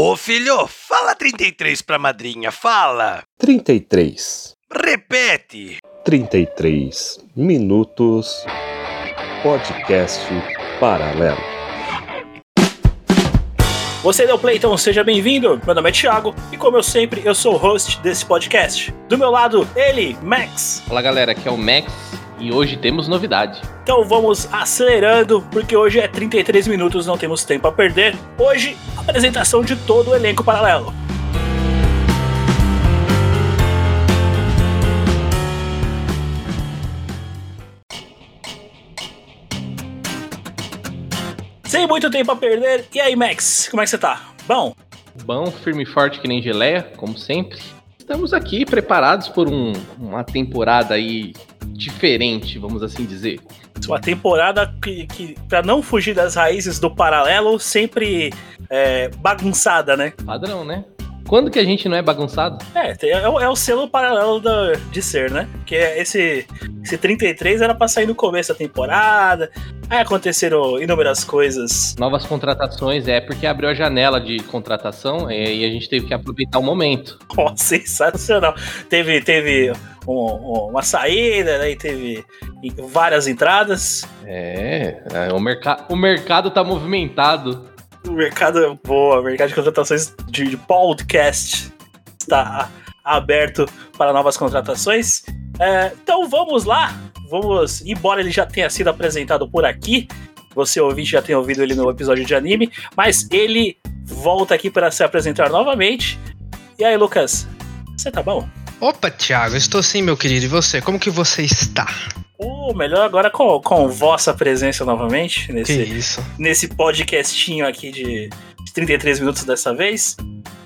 Ô filho, fala 33 pra madrinha, fala! 33. Repete! 33 minutos. Podcast paralelo. Você deu play, então seja bem-vindo. Meu nome é Thiago e, como eu sempre, eu sou o host desse podcast. Do meu lado, ele, Max. Fala galera, aqui é o Max e hoje temos novidade. Então vamos acelerando, porque hoje é 33 minutos, não temos tempo a perder. Hoje, apresentação de todo o elenco paralelo. Sem muito tempo a perder. E aí, Max, como é que você tá? Bom? Bom, firme e forte que nem geleia, como sempre. Estamos aqui preparados por um- uma temporada aí diferente, vamos assim dizer. Uma temporada que, que para não fugir das raízes do paralelo, sempre é, bagunçada, né? Padrão, né? Quando que a gente não é bagunçado? É, é, o- é o selo paralelo da- de ser, né? Porque esse, esse 33 era pra sair no começo da temporada, aí aconteceram inúmeras coisas. Novas contratações, é porque abriu a janela de contratação é, e a gente teve que aproveitar o momento. Ó, sensacional. Teve, teve um- um- uma saída, aí teve várias entradas. É, é, o, merca o mercado tá movimentado. O mercado é boa, o mercado de contratações de, de podcast está aberto para novas contratações. É, então vamos lá, vamos, embora ele já tenha sido apresentado por aqui, você ouvinte já tenha ouvido ele no episódio de anime, mas ele volta aqui para se apresentar novamente. E aí, Lucas, você tá bom? Opa, Thiago, estou sim, meu querido. E você? Como que você está? Ou melhor agora com, com vossa presença novamente Que nesse, isso? nesse podcastinho aqui de, de 33 minutos dessa vez.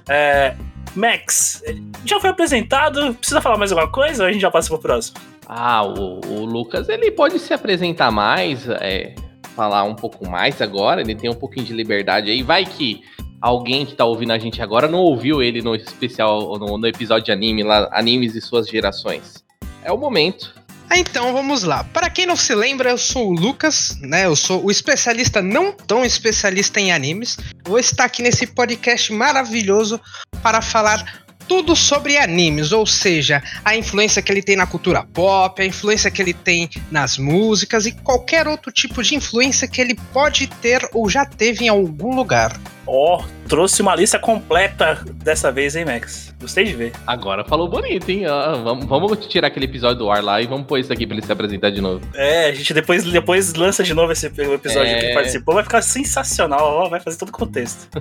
É, Max, já foi apresentado? Precisa falar mais alguma coisa ou a gente já passa pro próximo? Ah, o, o Lucas, ele pode se apresentar mais, é, falar um pouco mais agora, ele tem um pouquinho de liberdade aí. Vai que alguém que tá ouvindo a gente agora não ouviu ele no especial, no, no episódio de anime, lá, Animes e Suas Gerações. É o momento. Ah, então vamos lá. Para quem não se lembra, eu sou o Lucas, né? Eu sou o especialista não tão especialista em animes. Vou estar aqui nesse podcast maravilhoso para falar tudo sobre animes, ou seja, a influência que ele tem na cultura pop, a influência que ele tem nas músicas e qualquer outro tipo de influência que ele pode ter ou já teve em algum lugar. Ó, trouxe uma lista completa dessa vez, hein, Max? Gostei de ver. Agora falou bonito, hein? Ah, vamos, vamos tirar aquele episódio do ar lá e vamos pôr isso aqui pra ele se apresentar de novo. É, a gente depois, depois lança de novo esse episódio É. que ele participou, vai ficar sensacional, ó, vai fazer todo o contexto.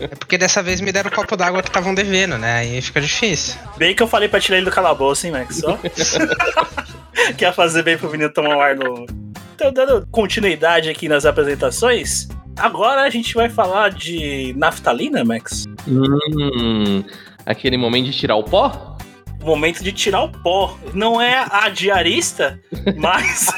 É porque dessa vez me deram o copo d'água que estavam devendo, né? Aí fica difícil. Bem que eu falei pra tirar ele do calabouço, hein, Max? Ó. que ia fazer bem pro menino tomar um ar novo. Então, dando continuidade aqui nas apresentações, agora a gente vai falar de naftalina, Max. Hum, aquele momento de tirar o pó? O momento de tirar o pó. Não é a diarista, mas,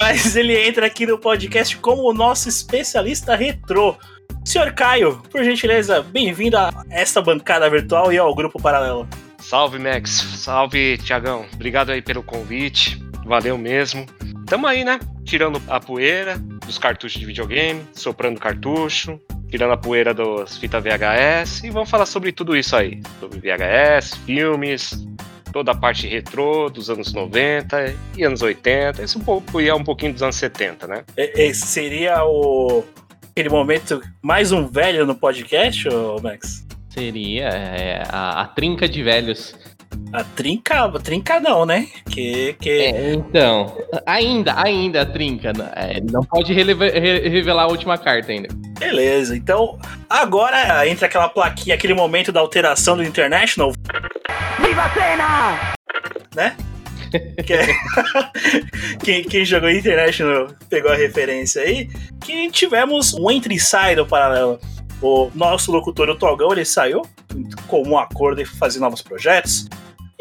mas ele entra aqui no podcast como o nosso especialista retrô. Senhor Caio, por gentileza, bem-vindo a esta bancada virtual e ao grupo paralelo. Salve, Max. Salve, Tiagão. Obrigado aí pelo convite. Valeu mesmo. Tamo aí, né? Tirando a poeira dos cartuchos de videogame, soprando cartucho, tirando a poeira das fitas VHS e vamos falar sobre tudo isso aí. Sobre VHS, filmes, toda a parte retrô dos anos 90 e anos 80. Esse um pouco e é um pouquinho dos anos 70, né? E- Esse seria o aquele momento mais um velho no podcast, ô Max? Seria é, a, a trinca de velhos. A trinca, a trinca não, né? Que, que... É, então, ainda, ainda a trinca. né? É, não pode revelar a última carta ainda. Beleza, então agora entra aquela plaquinha, aquele momento da alteração do International. Viva a cena! Né? Que é- quem, quem jogou International pegou a referência aí. Que tivemos um entre e sai do paralelo. O nosso locutor, o Togão, ele saiu com um acordo e fazer novos projetos.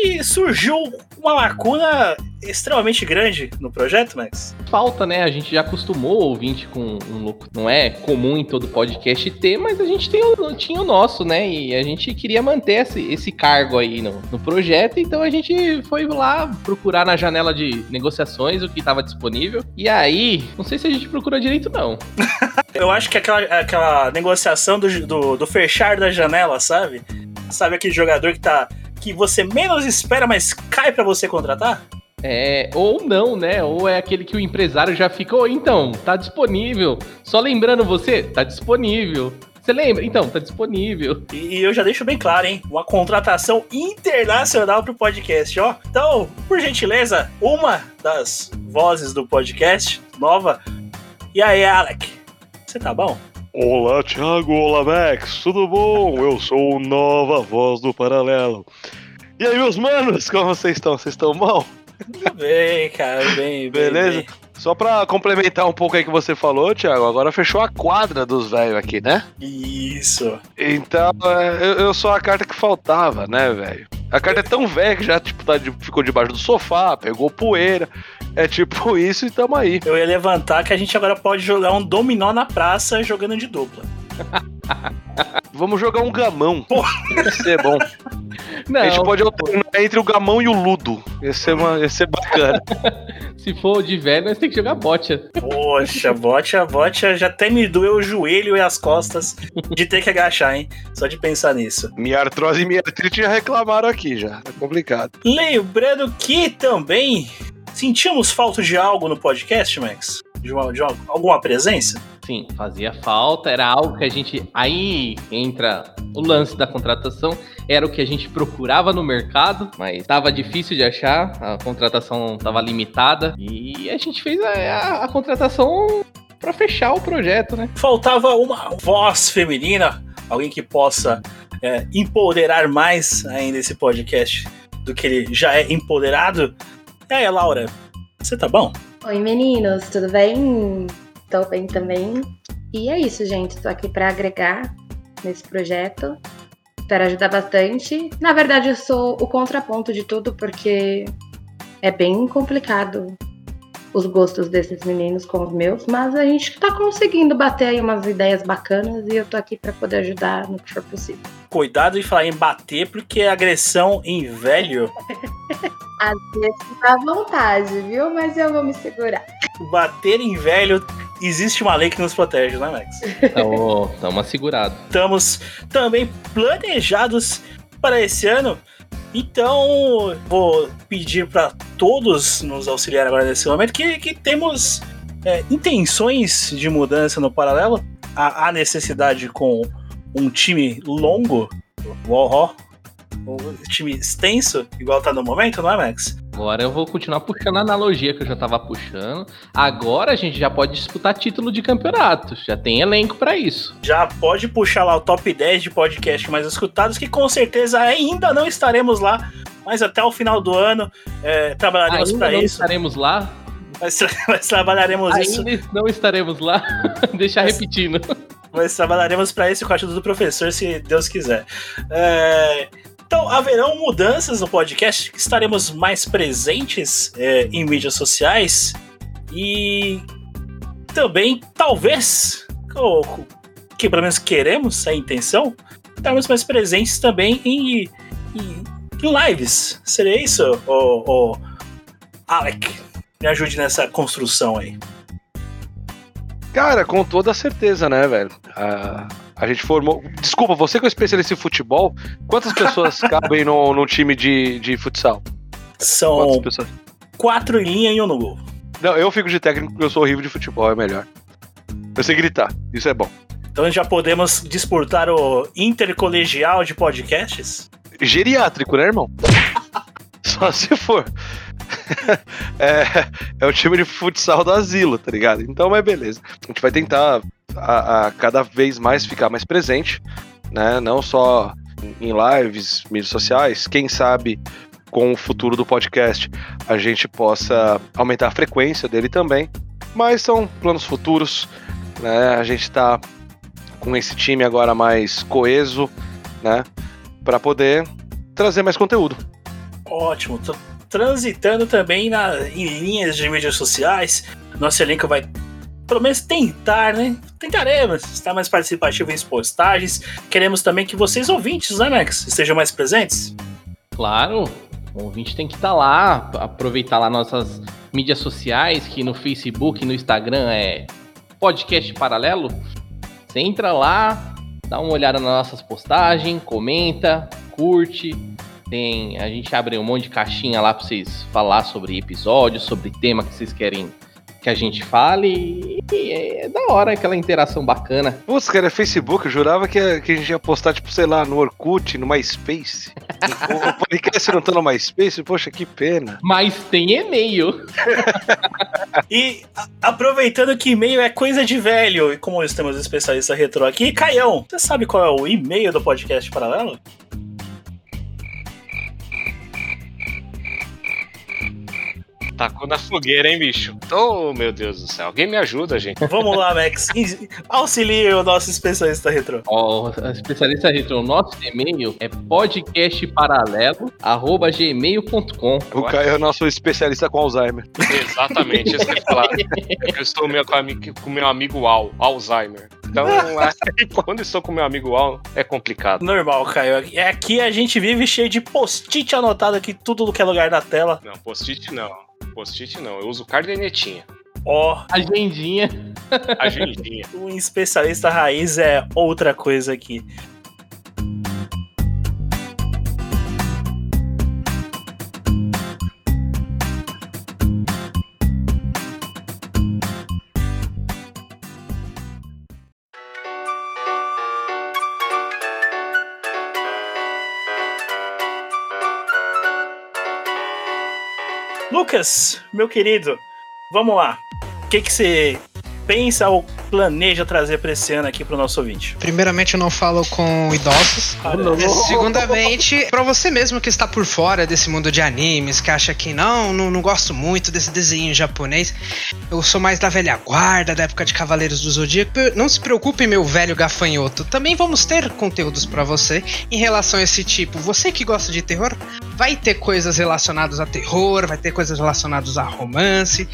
E surgiu uma lacuna extremamente grande no projeto, Max. Falta, né? A gente já acostumou o ouvinte com um louco. Não é comum em todo podcast ter, mas a gente tem o, tinha o nosso, né? E a gente queria manter esse, esse cargo aí no, no projeto, então a gente foi lá procurar na janela de negociações o que estava disponível. E aí, não sei se a gente procura direito, não. Eu acho que aquela, aquela negociação do, do, do fechar da janela, sabe? Sabe aquele jogador que tá. Que você menos espera, mas cai para você contratar? É, ou não, né? Ou é aquele que o empresário já ficou, então, tá disponível. Só lembrando você, tá disponível. Você lembra? Então, tá disponível. E, e eu já deixo bem claro, hein? Uma contratação internacional pro podcast, ó. Então, por gentileza, uma das vozes do podcast, nova. E aí, Alec? Você tá bom? Olá, Thiago. Olá, Max. Tudo bom? Eu sou o Nova Voz do Paralelo. E aí, meus manos, como vocês estão? Vocês estão mal? Tudo bem, cara, bem, bem. Beleza? bem. Só pra complementar um pouco aí que você falou, Thiago, agora fechou a quadra dos velhos aqui, né? Isso. Então, é, eu, eu sou a carta que faltava, né, velho? A carta é tão velha que já tipo, tá de- ficou debaixo do sofá, pegou poeira. É tipo isso e tamo aí. Eu ia levantar que a gente agora pode jogar um dominó na praça jogando de dupla. Vamos jogar um gamão. Porra. Ia ser bom. Não, A gente pode alternar entre o gamão e o ludo. Ia ser, uma, ia ser bacana. se for de velho, nós temos que jogar bocha. Poxa, bote, bote já até me doeu o joelho e as costas de ter que agachar, hein? Só de pensar nisso. Minha artrose e minha artrite já reclamaram aqui, já. Tá complicado. Lembrando que também sentimos falta de algo no podcast, Max? De, uma, de uma- alguma presença? Sim, fazia falta, era algo que a gente. Aí entra o lance da contratação, era o que a gente procurava no mercado, mas estava difícil de achar, a contratação estava limitada e a gente fez a, a- a contratação para fechar o projeto, né? Faltava uma voz feminina, alguém que possa é, empoderar mais ainda esse podcast do que ele já é empoderado. Aí, Laura, você tá bom? Oi, meninos, tudo bem? Tô bem também. E é isso, gente. Tô aqui pra agregar nesse projeto. Espero ajudar bastante. Na verdade, eu sou o contraponto de tudo, porque é bem complicado os gostos desses meninos com os meus, mas a gente tá conseguindo bater aí umas ideias bacanas e eu tô aqui pra poder ajudar no que for possível. Cuidado em falar em bater, porque é agressão em velho. Às vezes dá vontade, viu? Mas eu vou me segurar. Bater em velho, existe uma lei que nos protege, né, Max? Então, estamos assegurados. Estamos também planejados para esse ano. Então, vou pedir para todos nos auxiliar agora nesse momento que, que temos é, intenções de mudança no paralelo. Há, necessidade com um time longo, uó, um time extenso, igual tá no momento, não é, Max? Agora eu vou continuar puxando a analogia que eu já tava puxando. Agora a gente já pode disputar título de campeonato. Já tem elenco para isso. Já pode puxar lá o top 10 de podcast mais escutados, que com certeza ainda não estaremos lá, mas até o final do ano é, trabalharemos para não isso. estaremos lá. Mas, tra- mas trabalharemos isso. Ainda não estaremos lá. Deixar Mas- repetindo. Mas trabalharemos para isso com a ajuda do professor, se Deus quiser. É, Então, haverão mudanças no podcast, estaremos mais presentes é, em mídias sociais e também, talvez, o- que pelo menos queremos, a intenção, estarmos mais presentes também em, em- lives. Seria isso, ô, Alec? Me ajude nessa construção aí. Cara, com toda certeza, né, velho? A, a gente formou. Desculpa, você que é especialista em futebol, quantas pessoas cabem no, num time de, de futsal? São quatro em linha e um no gol. Não, eu fico de técnico porque eu sou horrível de futebol, é melhor. Eu sei gritar, isso é bom. Então já podemos disputar o intercolegial de podcasts? Geriátrico, né, irmão? Só se for. é, é o time de futsal do asilo, tá ligado? Então, mas beleza. A gente vai tentar a, a cada vez mais ficar mais presente, né? Não só em lives, mídias sociais, quem sabe com o futuro do podcast a gente possa aumentar a frequência dele também. Mas são planos futuros, né? A gente tá com esse time agora mais coeso, né? Para poder trazer mais conteúdo. Ótimo. Transitando também na, em linhas de mídias sociais. Nosso elenco vai pelo menos tentar, né? Tentaremos estar mais participativo em postagens. Queremos também que vocês, ouvintes, né, Max, estejam mais presentes. Claro, o ouvinte tem que estar lá, aproveitar lá nossas mídias sociais, que no Facebook no Instagram é podcast paralelo. Você entra lá, dá uma olhada nas nossas postagens, comenta, curte. Tem, a gente abre um monte de caixinha lá para vocês falar sobre episódios, sobre tema que vocês querem que a gente fale. E é da hora aquela interação bacana. Putz, cara, é Facebook, eu jurava que a, que a gente ia postar, tipo, sei lá, no Orkut, no MySpace. o, o podcast não tá no MySpace? Poxa, que pena. Mas tem e-mail. E a- aproveitando que e-mail é coisa de velho, e como nós temos um especialista retrô aqui, Caião, você sabe qual é o e-mail do podcast paralelo? Tacou na fogueira, hein, bicho? Oh, meu Deus do céu. Alguém me ajuda, gente. Vamos lá, Max. Auxilie o nosso especialista retrô. Ó, a especialista retro, nosso e-mail é podcastparalelo@gmail.com. O Caio é o nosso especialista com Alzheimer. Exatamente, isso que falar. Eu estou meu, com, com meu amigo Al, Alzheimer. Então, aí, quando estou com meu amigo Al, é complicado. Normal, Caio. É aqui a gente vive cheio de post-it anotado aqui, tudo que é lugar da tela. Não, post-it não. Post-it não. Eu uso cardenetinha. Ó, Agendinha. Agendinha. um especialista raiz é outra coisa aqui. Lucas, meu querido, vamos lá. O que que você pensa ou planeja trazer pra esse ano aqui pro nosso ouvinte? Primeiramente, eu não falo com idosos. E, Segundamente, pra você mesmo que está por fora desse mundo de animes, que acha que não, não, não gosto muito desse desenho japonês, eu sou mais da velha guarda, da época de Cavaleiros do Zodíaco. Não se preocupe, meu velho gafanhoto. Também vamos ter conteúdos pra você em relação a esse tipo. Você que gosta de terror, vai ter coisas relacionadas a terror, vai ter coisas relacionadas a romance.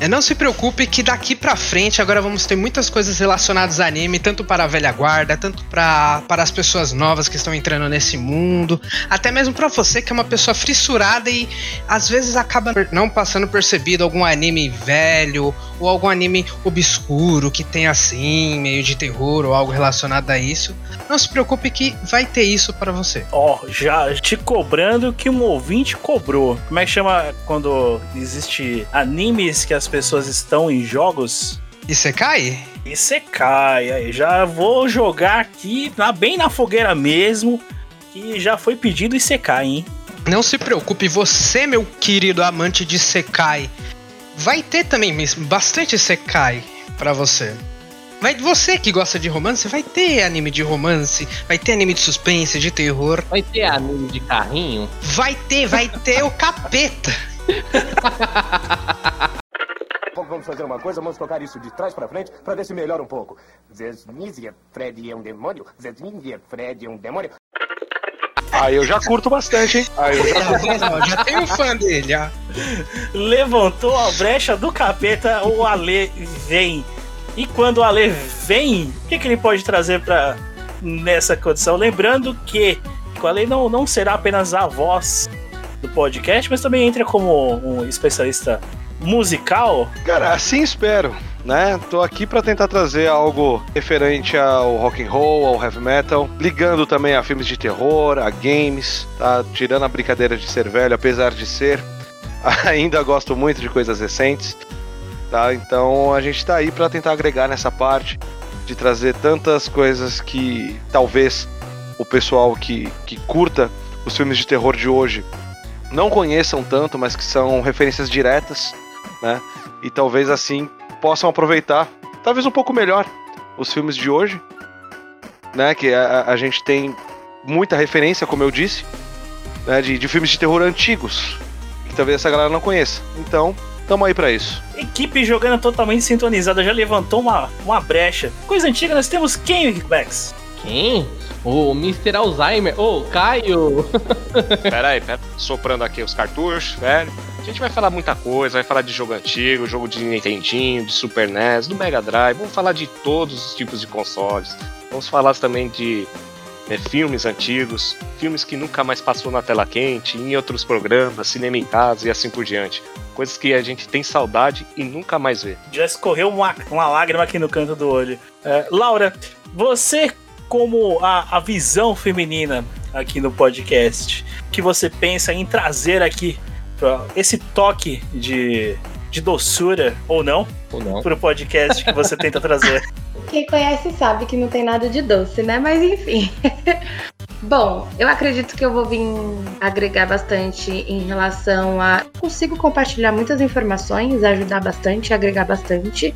É, Não se preocupe que daqui pra frente agora vamos ter muitas coisas relacionadas a anime, tanto para a velha guarda, tanto pra, para as pessoas novas que estão entrando nesse mundo, até mesmo pra você que é uma pessoa fissurada e às vezes acaba não passando percebido algum anime velho ou algum anime obscuro que tem assim, meio de terror ou algo relacionado a isso. Não se preocupe que vai ter isso pra você. Ó, já te cobrando que um ouvinte cobrou. Como é que chama quando existe animes que as pessoas estão em jogos? E? E você cai. Aí já vou jogar aqui na- bem na fogueira mesmo. Que já foi pedido e cai, hein? Não se preocupe, você, meu querido amante de Sekai, vai ter também mas bastante Sekai pra você. Vai, você que gosta de romance, vai ter anime de romance, vai ter anime de suspense, de terror, Vai ter anime de carrinho? vai ter, vai ter o capeta. Vamos fazer uma coisa, vamos tocar isso de trás pra frente pra ver se melhora um pouco. Zesmizia, Fred é um demônio. Zesmizia, Fred é um demônio. Aí eu já curto bastante, hein? Aí eu já vendo? Ó, Já um fã dele, ó. Levantou a brecha do capeta, o Ale vem. E quando o Ale vem, o que, que ele pode trazer para nessa condição? Lembrando que o Ale não, não será apenas a voz do podcast, mas também entra como um especialista musical. Cara, assim espero, né? Tô aqui pra tentar trazer algo referente ao rock and roll, ao heavy metal, ligando também a filmes de terror, a games, tá? Tirando a brincadeira de ser velho, apesar de ser, ainda gosto muito de coisas recentes, tá? Então a gente tá aí pra tentar agregar nessa parte de trazer tantas coisas que talvez o pessoal que, que curta os filmes de terror de hoje não conheçam tanto, mas que são referências diretas, né? E talvez assim possam aproveitar, talvez um pouco melhor, os filmes de hoje, né? Que a, a gente tem muita referência, como eu disse, né? De, de filmes de terror antigos, que talvez essa galera não conheça. Então, tamo aí pra isso. Equipe jogando totalmente sintonizada, já levantou uma, uma brecha. Coisa antiga, nós temos quem, Max? Quem? O Mr. Alzheimer. Ô, Caio! Pera aí, pera. Soprando aqui os cartuchos, velho. A gente vai falar muita coisa, vai falar de jogo antigo, jogo de Nintendinho, de Super NES, do Mega Drive, vamos falar de todos os tipos de consoles. Vamos falar também de né, filmes antigos, filmes que nunca mais passou na tela quente, em outros programas, cinema em casa e assim por diante. Coisas que a gente tem saudade e nunca mais vê. Já escorreu uma, uma lágrima aqui no canto do olho. É, Laura, você, como a, a visão feminina aqui no podcast, que você pensa em trazer aqui pra esse toque de, de doçura, ou não, Ou não? pro podcast que você tenta trazer? Quem conhece sabe que não tem nada de doce, né? Mas enfim. Bom, eu acredito que eu vou vir agregar bastante em relação a. Consigo compartilhar muitas informações, ajudar bastante, agregar bastante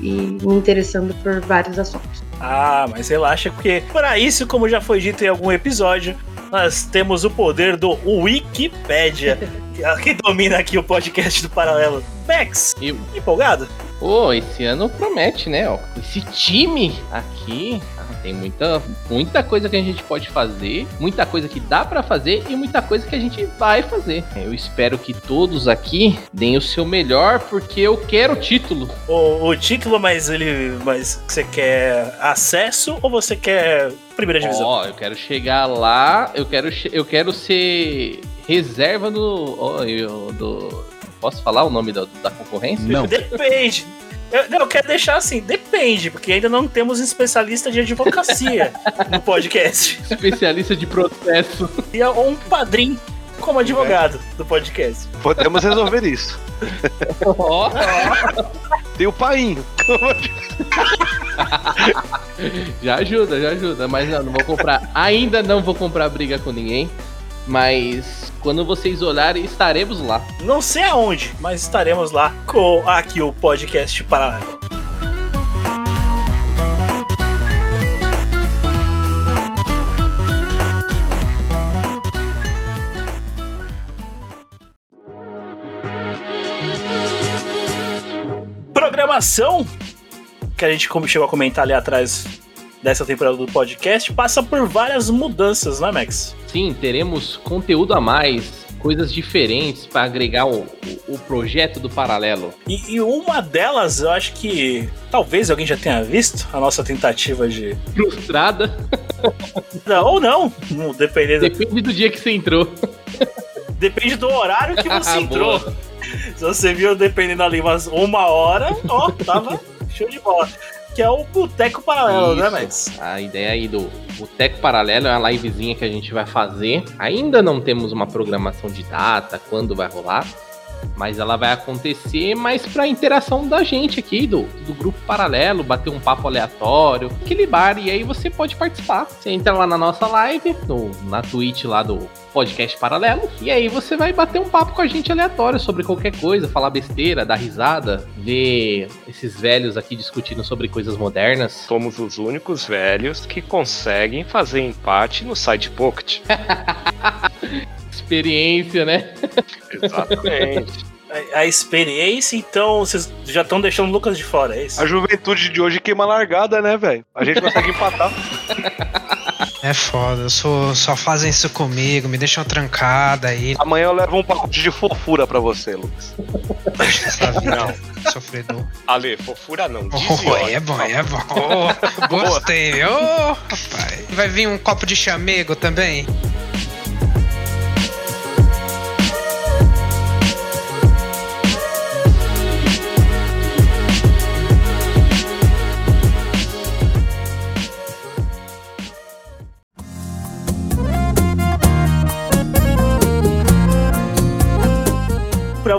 e me interessando por vários assuntos. Ah, mas relaxa, porque para isso, como já foi dito em algum episódio, nós temos o poder do Wikipedia, que é domina aqui o podcast do Paralelo. Max, Eu. empolgado? Pô, esse ano promete, né? Ó, esse time aqui ah, tem muita, muita coisa que a gente pode fazer, muita coisa que dá pra fazer e muita coisa que a gente vai fazer. Eu espero que todos aqui deem o seu melhor, porque eu quero o título. O, o título, mas ele. Mas você quer acesso ou você quer primeira divisão? Ó, eu quero chegar lá, eu quero, eu quero ser reserva do, ó, eu- do. Posso falar o nome da, da concorrência? Não. Depende. Eu, não, eu quero deixar assim, depende, porque ainda não temos um especialista de advocacia no podcast. Especialista de processo. E ou um padrinho como advogado do podcast. Podemos resolver isso. Ó, Tem o painho. já ajuda, já ajuda. Mas não, não vou comprar. Ainda não vou comprar briga com ninguém. Mas quando vocês olharem, estaremos lá. Não sei aonde, mas estaremos lá com aqui o podcast paralelo. Programação que a gente como chegou a comentar ali atrás dessa temporada do podcast passa por várias mudanças, né, Max? Sim, teremos conteúdo a mais, coisas diferentes para agregar o, o, o projeto do paralelo. E, e uma delas, eu acho que talvez alguém já tenha visto a nossa tentativa de. Frustrada. Não, ou não, dependendo. Depende do dia que você entrou. Depende do horário que você Boa. entrou. Se você viu dependendo ali umas uma hora, ó, tava show de bola. Que é o Boteco Paralelo, né, Isso. Max? A ideia aí do Boteco Paralelo é uma livezinha que a gente vai fazer. Ainda não temos uma programação de data, quando vai rolar. Mas ela vai acontecer mais pra interação da gente aqui, do, do grupo paralelo, bater um papo aleatório, aquele bar, e aí você pode participar. Você entra lá na nossa live, no, na Twitch lá do podcast paralelo, e aí você vai bater um papo com a gente aleatório sobre qualquer coisa, falar besteira, dar risada, ver esses velhos aqui discutindo sobre coisas modernas. Somos os únicos velhos que conseguem fazer empate no side pocket. Experiência, né? Exatamente. A, a experiência, então, vocês já estão deixando o Lucas de fora, é isso? A juventude de hoje queima largada, né, velho? A gente consegue empatar. É foda, eu sou, só fazem isso comigo, me deixam trancada aí. Amanhã eu levo um pacote de fofura pra você, Lucas. Essa vida sofredor. Ale, fofura não. Oh, é bom, é bom. Oh, gostei. Ô, rapaz. Vai vir um copo de chamego também?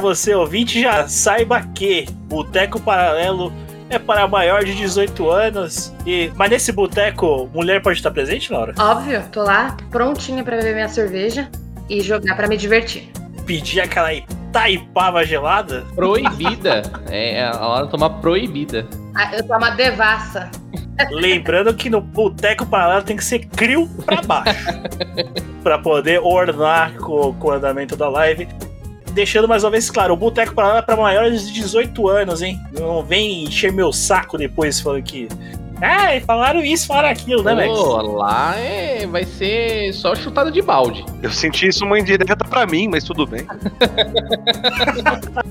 Você ouvinte, já saiba que Boteco Paralelo é para maior de 18 anos. E, mas nesse boteco, mulher pode estar presente, Laura? Óbvio, tô lá prontinha pra beber minha cerveja e jogar pra me divertir. Pedir aquela Itaipava gelada? Proibida. é a hora de tomar proibida. Ah, eu tô uma devassa. Lembrando que no Boteco Paralelo tem que ser crio pra baixo. pra poder ornar com, com o andamento da live. Deixando mais uma vez claro, o Boteco Paralelo é pra maiores de 18 anos, hein? Não vem encher meu saco depois falando que É, falaram isso, falaram aquilo, né, Max? Pô, lá é, vai ser só chutada de balde. Eu senti isso uma indireta pra mim, mas tudo bem.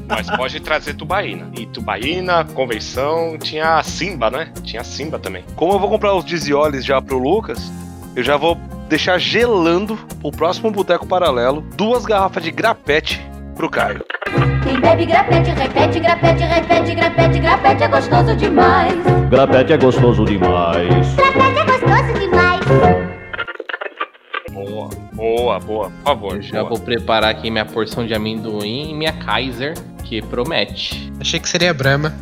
Mas pode trazer Tubaína. E Tubaína, convenção, tinha a Simba, né? Tinha a Simba também. Como eu vou comprar os Dizioles já pro Lucas, eu já vou deixar gelando o próximo Boteco Paralelo duas garrafas de grapete pro Caio. Quem bebe grapete, repete, grapete, repete, grapete, grapete é gostoso demais. Grapete é gostoso demais. Grapete é gostoso demais. Boa, boa, boa. Por favor. Eu já boa. vou preparar aqui minha porção de amendoim e minha Kaiser, que promete. Achei que seria Brahma.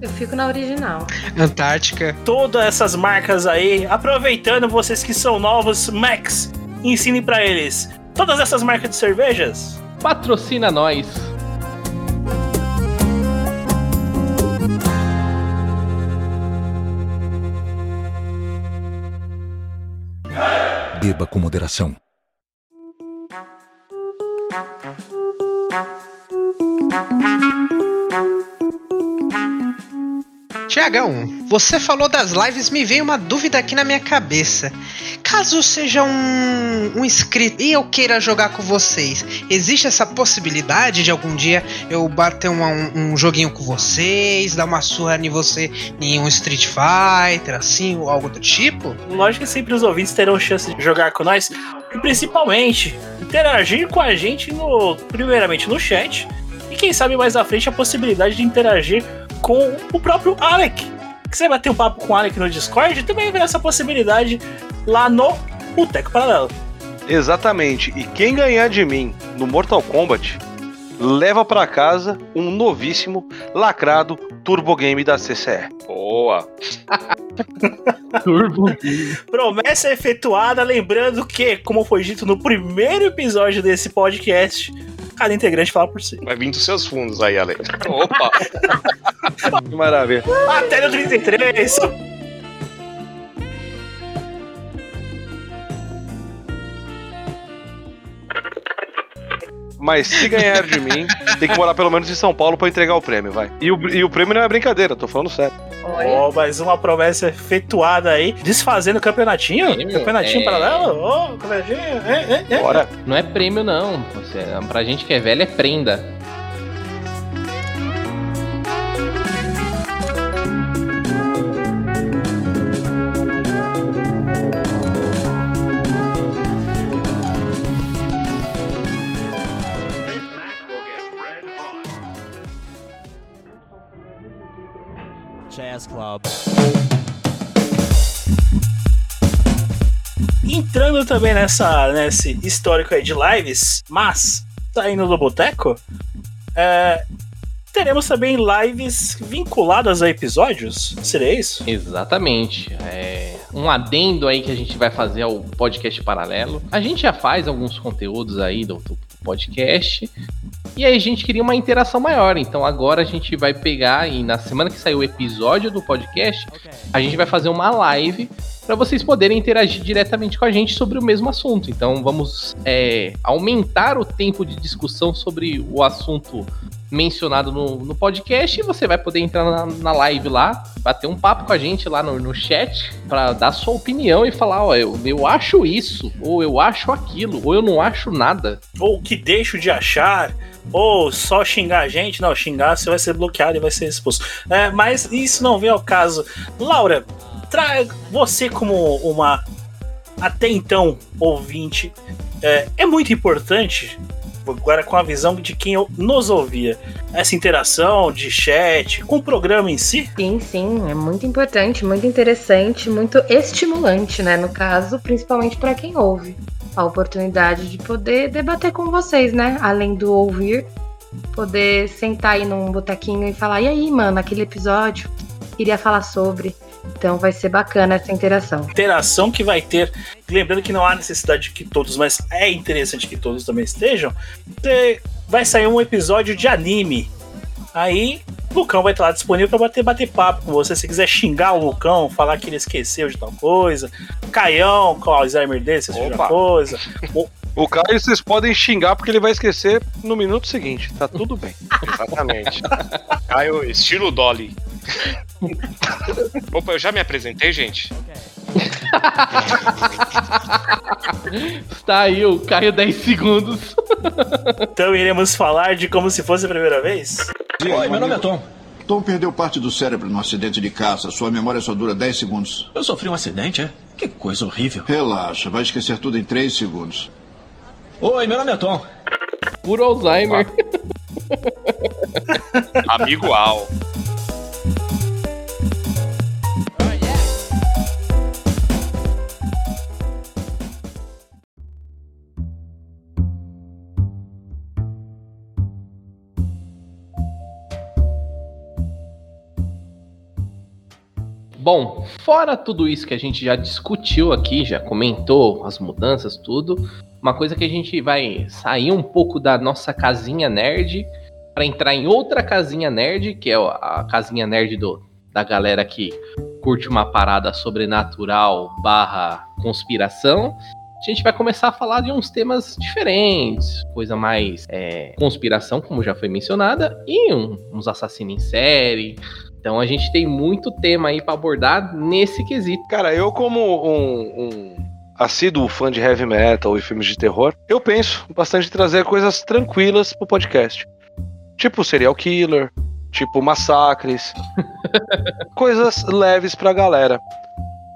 Eu fico na original. Antártica. Todas essas marcas aí, aproveitando vocês que são novos, Max, ensine pra eles. Todas essas marcas de cervejas, Patrocina nós. Beba com moderação. Tiagão, você falou das lives, me veio uma dúvida aqui na minha cabeça. Caso seja um, um inscrito e eu queira jogar com vocês, existe essa possibilidade de algum dia eu bater um, um, um joguinho com vocês, dar uma surra em você em um Street Fighter, assim, ou algo do tipo? lógico que sempre os ouvintes terão chance de jogar com nós. E principalmente, interagir com a gente no. Primeiramente no chat. E quem sabe mais à frente a possibilidade de interagir com o próprio Alec. Que você vai bater um papo com o Alec no Discord e também haverá essa possibilidade lá no Boteco Paralelo. Exatamente. E quem ganhar de mim no Mortal Kombat leva pra casa um novíssimo lacrado Turbo Game da CCE. Boa. Turbo. Promessa efetuada, lembrando que, como foi dito no primeiro episódio desse podcast, cada integrante fala por si. Vai vir dos seus fundos aí, Ale. Opa. Que maravilha. Até no 33! Mas se ganhar de mim, tem que morar pelo menos em São Paulo pra entregar o prêmio, vai. E o, e o prêmio não é brincadeira, tô falando sério. Ó, mais uma promessa efetuada aí, desfazendo o campeonatinho? Prêmio? Campeonatinho É. paralelo? Ó, campeonatinho, é, é, é. Bora. Não é prêmio, não. Você, pra gente que é velho, é prenda. Jazz Club. Entrando também nessa, nesse histórico aí de lives, mas saindo do boteco, é, teremos também lives vinculadas a episódios? Seria isso? Exatamente. É um adendo aí que a gente vai fazer ao podcast paralelo. A gente já faz alguns conteúdos aí do, do podcast. E aí a gente queria uma interação maior. Então agora a gente vai pegar e na semana que sair o episódio do podcast, a gente vai fazer uma live para vocês poderem interagir diretamente com a gente sobre o mesmo assunto. Então vamos é, aumentar o tempo de discussão sobre o assunto mencionado no, no podcast e você vai poder entrar na, na live lá, bater um papo com a gente lá no, no chat para dar sua opinião e falar, ó, eu, eu acho isso, ou eu acho aquilo, ou eu não acho nada. Ou que deixo de achar, ou só xingar a gente. Não, xingar você vai ser bloqueado e vai ser expulso. É, mas isso não vem ao caso. Laura, traga você como uma até então ouvinte. É, é muito importante, agora com a visão de quem nos ouvia, essa interação de chat com o programa em si. Sim, sim, é muito importante, muito interessante, muito estimulante, né? No caso, principalmente para quem ouve. A oportunidade de poder debater com vocês, né? Além do ouvir, poder sentar aí num botequinho e falar: e aí, mano, aquele episódio, queria falar sobre. Então vai ser bacana essa interação. Interação que vai ter, lembrando que não há necessidade de que todos, mas é interessante que todos também estejam. Vai sair um episódio de anime. Aí, o Lucão vai estar lá disponível para bater, bater papo com você. Se quiser xingar o Lucão, falar que ele esqueceu de tal coisa. Caião, com o Alzheimer dele, se coisa. O- Caio vocês podem xingar porque ele vai esquecer no minuto seguinte. Tá tudo bem. Exatamente. Caio, estilo Dolly. Opa, eu já me apresentei, gente? Está aí, o Caio 10 segundos. Então iremos falar de como se fosse a primeira vez? Oi, meu nome é Tom. Tom perdeu parte do cérebro no acidente de caça. Sua memória só dura 10 segundos. Eu sofri um acidente, é? Que coisa horrível. Relaxa, vai esquecer tudo em 3 segundos. Oi, meu nome é Tom. Puro Alzheimer. Amigo Al. Bom, fora tudo isso que a gente já discutiu aqui, já comentou as mudanças, tudo, uma coisa que a gente vai sair um pouco da nossa casinha nerd para entrar em outra casinha nerd, que é a casinha nerd do, da galera que curte uma parada sobrenatural barra conspiração. A gente vai começar a falar de uns temas diferentes, coisa mais é, conspiração, como já foi mencionada, e um- uns assassinos em série. Então a gente tem muito tema aí para abordar nesse quesito. Cara, eu como um, um assíduo fã de heavy metal e filmes de terror, eu penso bastante em trazer coisas tranquilas pro podcast. Tipo serial killer, tipo massacres. coisas leves pra galera.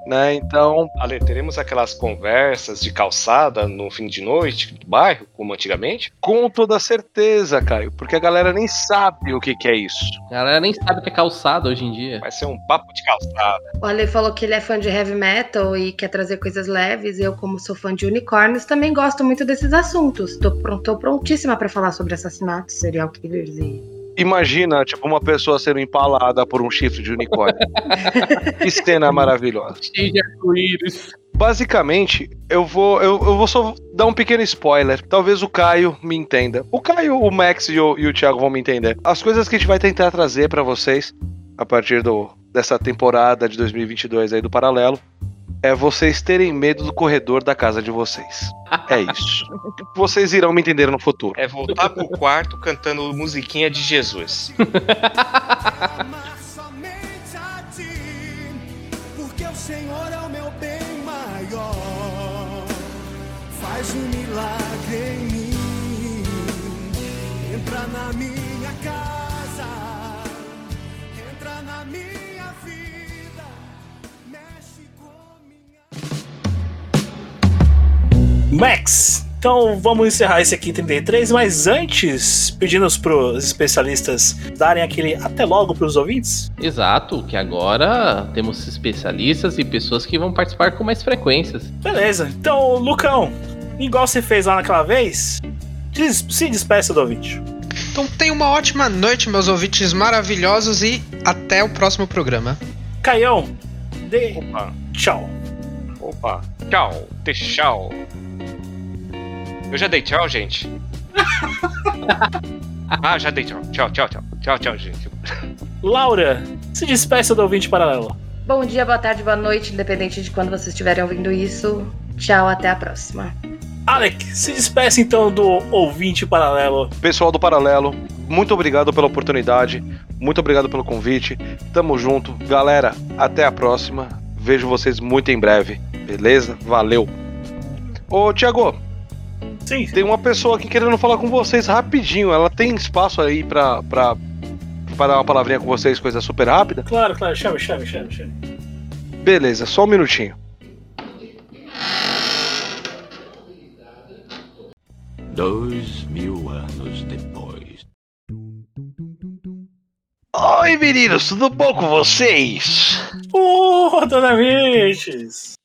Né? Então, Ale, teremos aquelas conversas de calçada no fim de noite do bairro, como antigamente? com toda certeza, Caio, porque a galera nem sabe o que, que é isso. A galera nem sabe o que é calçado hoje em dia. Vai ser um papo de calçada. O Ale falou que ele é fã de heavy metal e quer trazer coisas leves. Eu, como sou fã de unicórnios, também gosto muito desses assuntos. Tô, pron- tô prontíssima pra falar sobre assassinatos, serial killers e. Imagina, tipo, uma pessoa sendo empalada por um chifre de unicórnio. que cena maravilhosa. Cheio de arco-íris. Basicamente, eu vou, eu, eu vou só dar um pequeno spoiler. Talvez o Caio me entenda. O Caio, o Max e o, e o Thiago vão me entender. As coisas que a gente vai tentar trazer pra vocês a partir do, dessa temporada de 2022 aí do Paralelo é vocês terem medo do corredor da casa de vocês. É isso. Vocês irão me entender no futuro. É voltar pro quarto cantando musiquinha de Jesus. somente a ti, porque o Senhor é o meu bem maior. Faz um milagre em mim, entra na minha Max, então vamos encerrar esse aqui 33, mas antes, pedindo pros especialistas darem aquele até logo pros ouvintes. Exato, que agora temos especialistas e pessoas que vão participar com mais frequências. Beleza, então, Lucão, igual você fez lá naquela vez, des- se despeça do ouvinte. Então tenha uma ótima noite, meus ouvintes maravilhosos, e até o próximo programa. Caião, dê Opa, tchau. opa. Tchau, dê tchau. Eu já dei tchau, gente. ah, já dei tchau. Tchau, tchau, tchau. Tchau, tchau, gente. Laura, se despeça do ouvinte paralelo. Bom dia, boa tarde, boa noite, independente de quando vocês estiverem ouvindo isso. Tchau, até a próxima. Alec, se despeça então do ouvinte paralelo. Pessoal do Paralelo, muito obrigado pela oportunidade, muito obrigado pelo convite. Tamo junto. Galera, até a próxima. Vejo vocês muito em breve, beleza? Valeu. Ô, Thiago, Sim, tem uma pessoa aqui querendo falar com vocês rapidinho. Ela tem espaço aí pra, pra, pra dar uma palavrinha com vocês, coisa super rápida? claro, claro, chame, chame, chame, chame. Beleza, só um minutinho. Dois mil anos depois. Oi, meninos, tudo bom com vocês? Ô, dona Mirtes!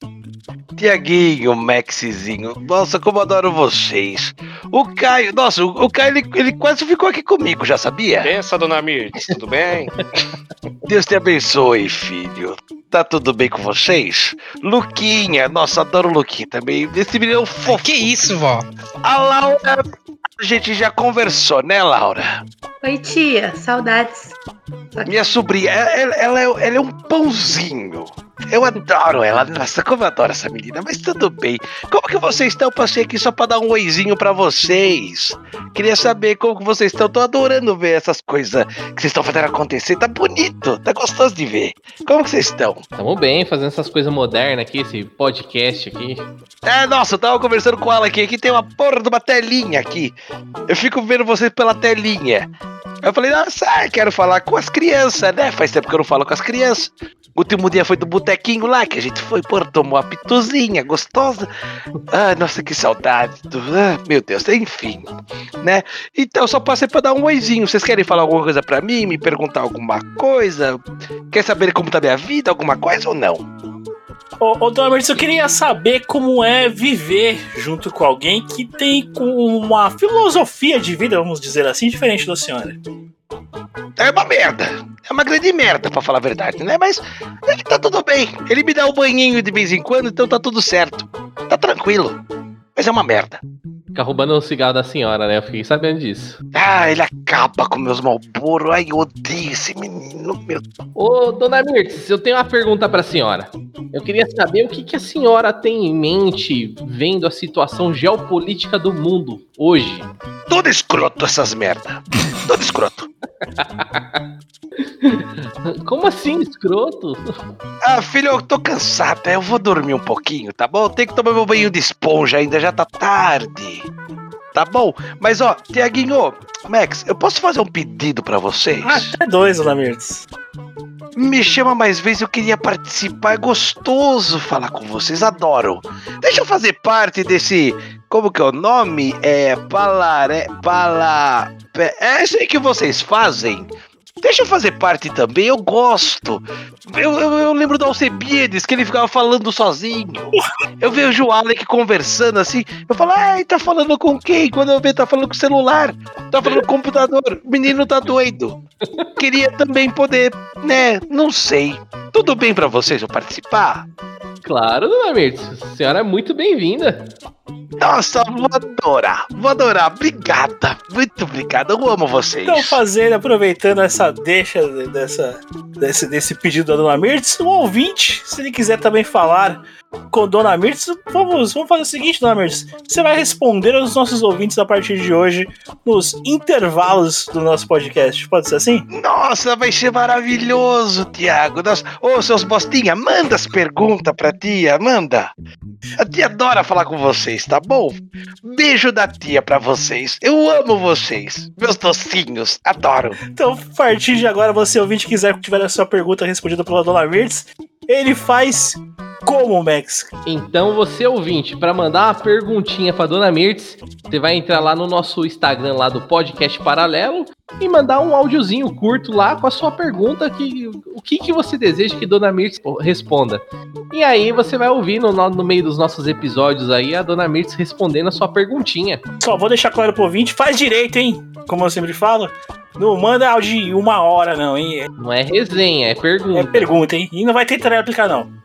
Tiaguinho, Maxizinho, nossa, como adoro vocês. O Caio, nossa, o Caio ele, ele quase ficou aqui comigo, já sabia? Pensa, dona Mirtes, tudo bem? Deus te abençoe, filho. Tá tudo bem com vocês? Luquinha, nossa, adoro o Luquinha também. Esse menino é um fofo. Que isso, vó? A Laura, a gente já conversou, né, Laura? Oi, tia, saudades. Minha sobrinha, ela, ela é, ela é um pãozinho. Eu adoro ela. Nossa, como eu adoro essa menina. Mas tudo bem. Como que vocês estão? Passei aqui só pra dar um oizinho pra vocês. Queria saber como que vocês estão. Tô adorando ver essas coisas que vocês estão fazendo acontecer. Tá bonito, tá gostoso de ver. Como que vocês estão? Tamo bem, fazendo essas coisas modernas aqui, esse podcast aqui. É, nossa, eu tava conversando com ela aqui. Aqui tem uma porra de uma telinha aqui. Eu fico vendo vocês pela telinha. Eu falei, nossa, quero falar com as crianças, né? Faz tempo que eu não falo com as crianças. O último dia foi do botequinho lá, que a gente foi, pô, tomou uma pituzinha gostosa. Ah, nossa, que saudade. Do... Ah, meu Deus, enfim, né? Então, só passei pra dar um oizinho. Vocês querem falar alguma coisa pra mim? Me perguntar alguma coisa? Quer saber como tá minha vida? Alguma coisa ou não? Ô, ô Dona Mercedes, eu queria saber como é viver junto com alguém que tem uma filosofia de vida, vamos dizer assim, diferente da senhora. É uma merda. É uma grande merda, pra falar a verdade, né? Mas é que tá tudo bem. Ele me dá o um banhinho de vez em quando, então tá tudo certo. Tá tranquilo. Mas é uma merda. Fica roubando o cigarro da senhora, né? Eu fiquei sabendo disso. Ah, ele acaba com meus malboro. Ai, eu odeio esse menino, meu. Ô, dona Mirtz, eu tenho uma pergunta pra senhora. Eu queria saber o que, que a senhora tem em mente vendo a situação geopolítica do mundo hoje. Tudo escroto essas merda. Tudo escroto. Como assim, escroto? Ah, filho, eu tô cansado, eu vou dormir um pouquinho, tá bom? Tem que tomar meu banho de esponja ainda, já tá tarde. Tá bom? Mas ó, Tiaguinho, Max, eu posso fazer um pedido para vocês? Ah, até dois, Lamirtes. Me chama mais vezes, eu queria participar. É gostoso falar com vocês, adoro. Deixa eu fazer parte desse. Como que é o nome? É. Palaré. Pala. É isso aí que vocês fazem. Deixa eu fazer parte também, eu gosto. Eu, eu, eu lembro do Alcebiades, que ele ficava falando sozinho. Eu vejo o Alec conversando assim, eu falo, ai, tá falando com quem? Quando eu vejo, tá falando com o celular, tá falando com o computador. O menino tá doido. Queria também poder, né, não sei. Tudo bem para vocês eu participar? Claro, dona Mirtz. Senhora é muito bem-vinda. Nossa, vou adorar, vou adorar. Obrigada, muito obrigada. Eu amo vocês. Então, fazendo, aproveitando essa deixa dessa, desse, desse pedido da Dona Mirtz, um ouvinte, se ele quiser também falar com Dona Mirtz, vamos, vamos fazer o seguinte, Dona Mirtz. Você vai responder aos nossos ouvintes a partir de hoje, nos intervalos do nosso podcast. Pode ser assim? Nossa, vai ser maravilhoso, Tiago. Ô, seus bostinha, manda as perguntas pra tia, manda. A tia adora falar com vocês, tá bom? Beijo da tia pra vocês. Eu amo vocês. Meus docinhos, adoro. Então, a partir de agora, você ouvinte quiser que tiver a sua pergunta respondida pela Dona Mirtz, ele faz como, Max? Então, você ouvinte, para mandar uma perguntinha pra Dona Mirtz, você vai entrar lá no nosso Instagram lá do Podcast Paralelo e mandar um áudiozinho curto lá com a sua pergunta que o que, que você deseja que Dona Mirtz responda. E aí você vai ouvir no, no meio dos nossos episódios aí a Dona Mirtz respondendo a sua perguntinha. Só vou deixar claro pro ouvinte, faz direito, hein? Como eu sempre falo. Não manda áudio de uma hora, não, hein? Não é resenha, é pergunta. É pergunta, hein? E não vai ter tréplica, não.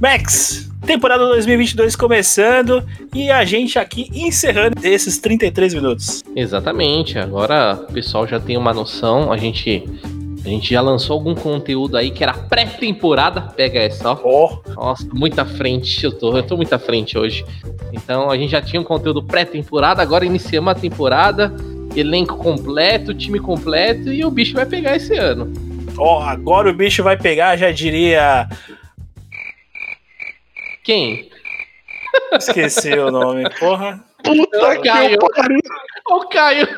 Max, temporada 2022 começando e a gente aqui encerrando esses 33 minutos. Exatamente, agora o pessoal já tem uma noção, a gente a gente já lançou algum conteúdo aí que era pré-temporada. Pega essa, ó. Oh. Nossa, muita frente. Eu tô, eu tô muita frente hoje. Então a gente já tinha um conteúdo pré-temporada, agora iniciamos a temporada. Elenco completo, time completo e o bicho vai pegar esse ano. Ó, oh, agora o bicho vai pegar, já diria. Quem? Esqueci o nome, porra. Puta que pariu. Ô, Caio.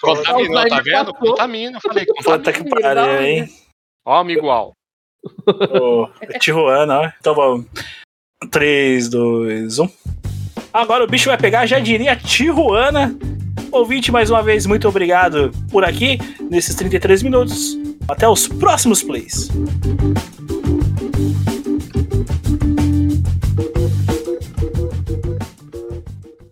Contaminou, tá vendo? Contamina, falei. Puta que pariu, hein? Ó, amigo Al. Ô, Tijuana, ó. Então vamos. 3, 2, 1. Agora o bicho vai pegar, já diria Tijuana. Ouvinte, mais uma vez, muito obrigado por aqui, nesses 33 minutos. Até os próximos plays.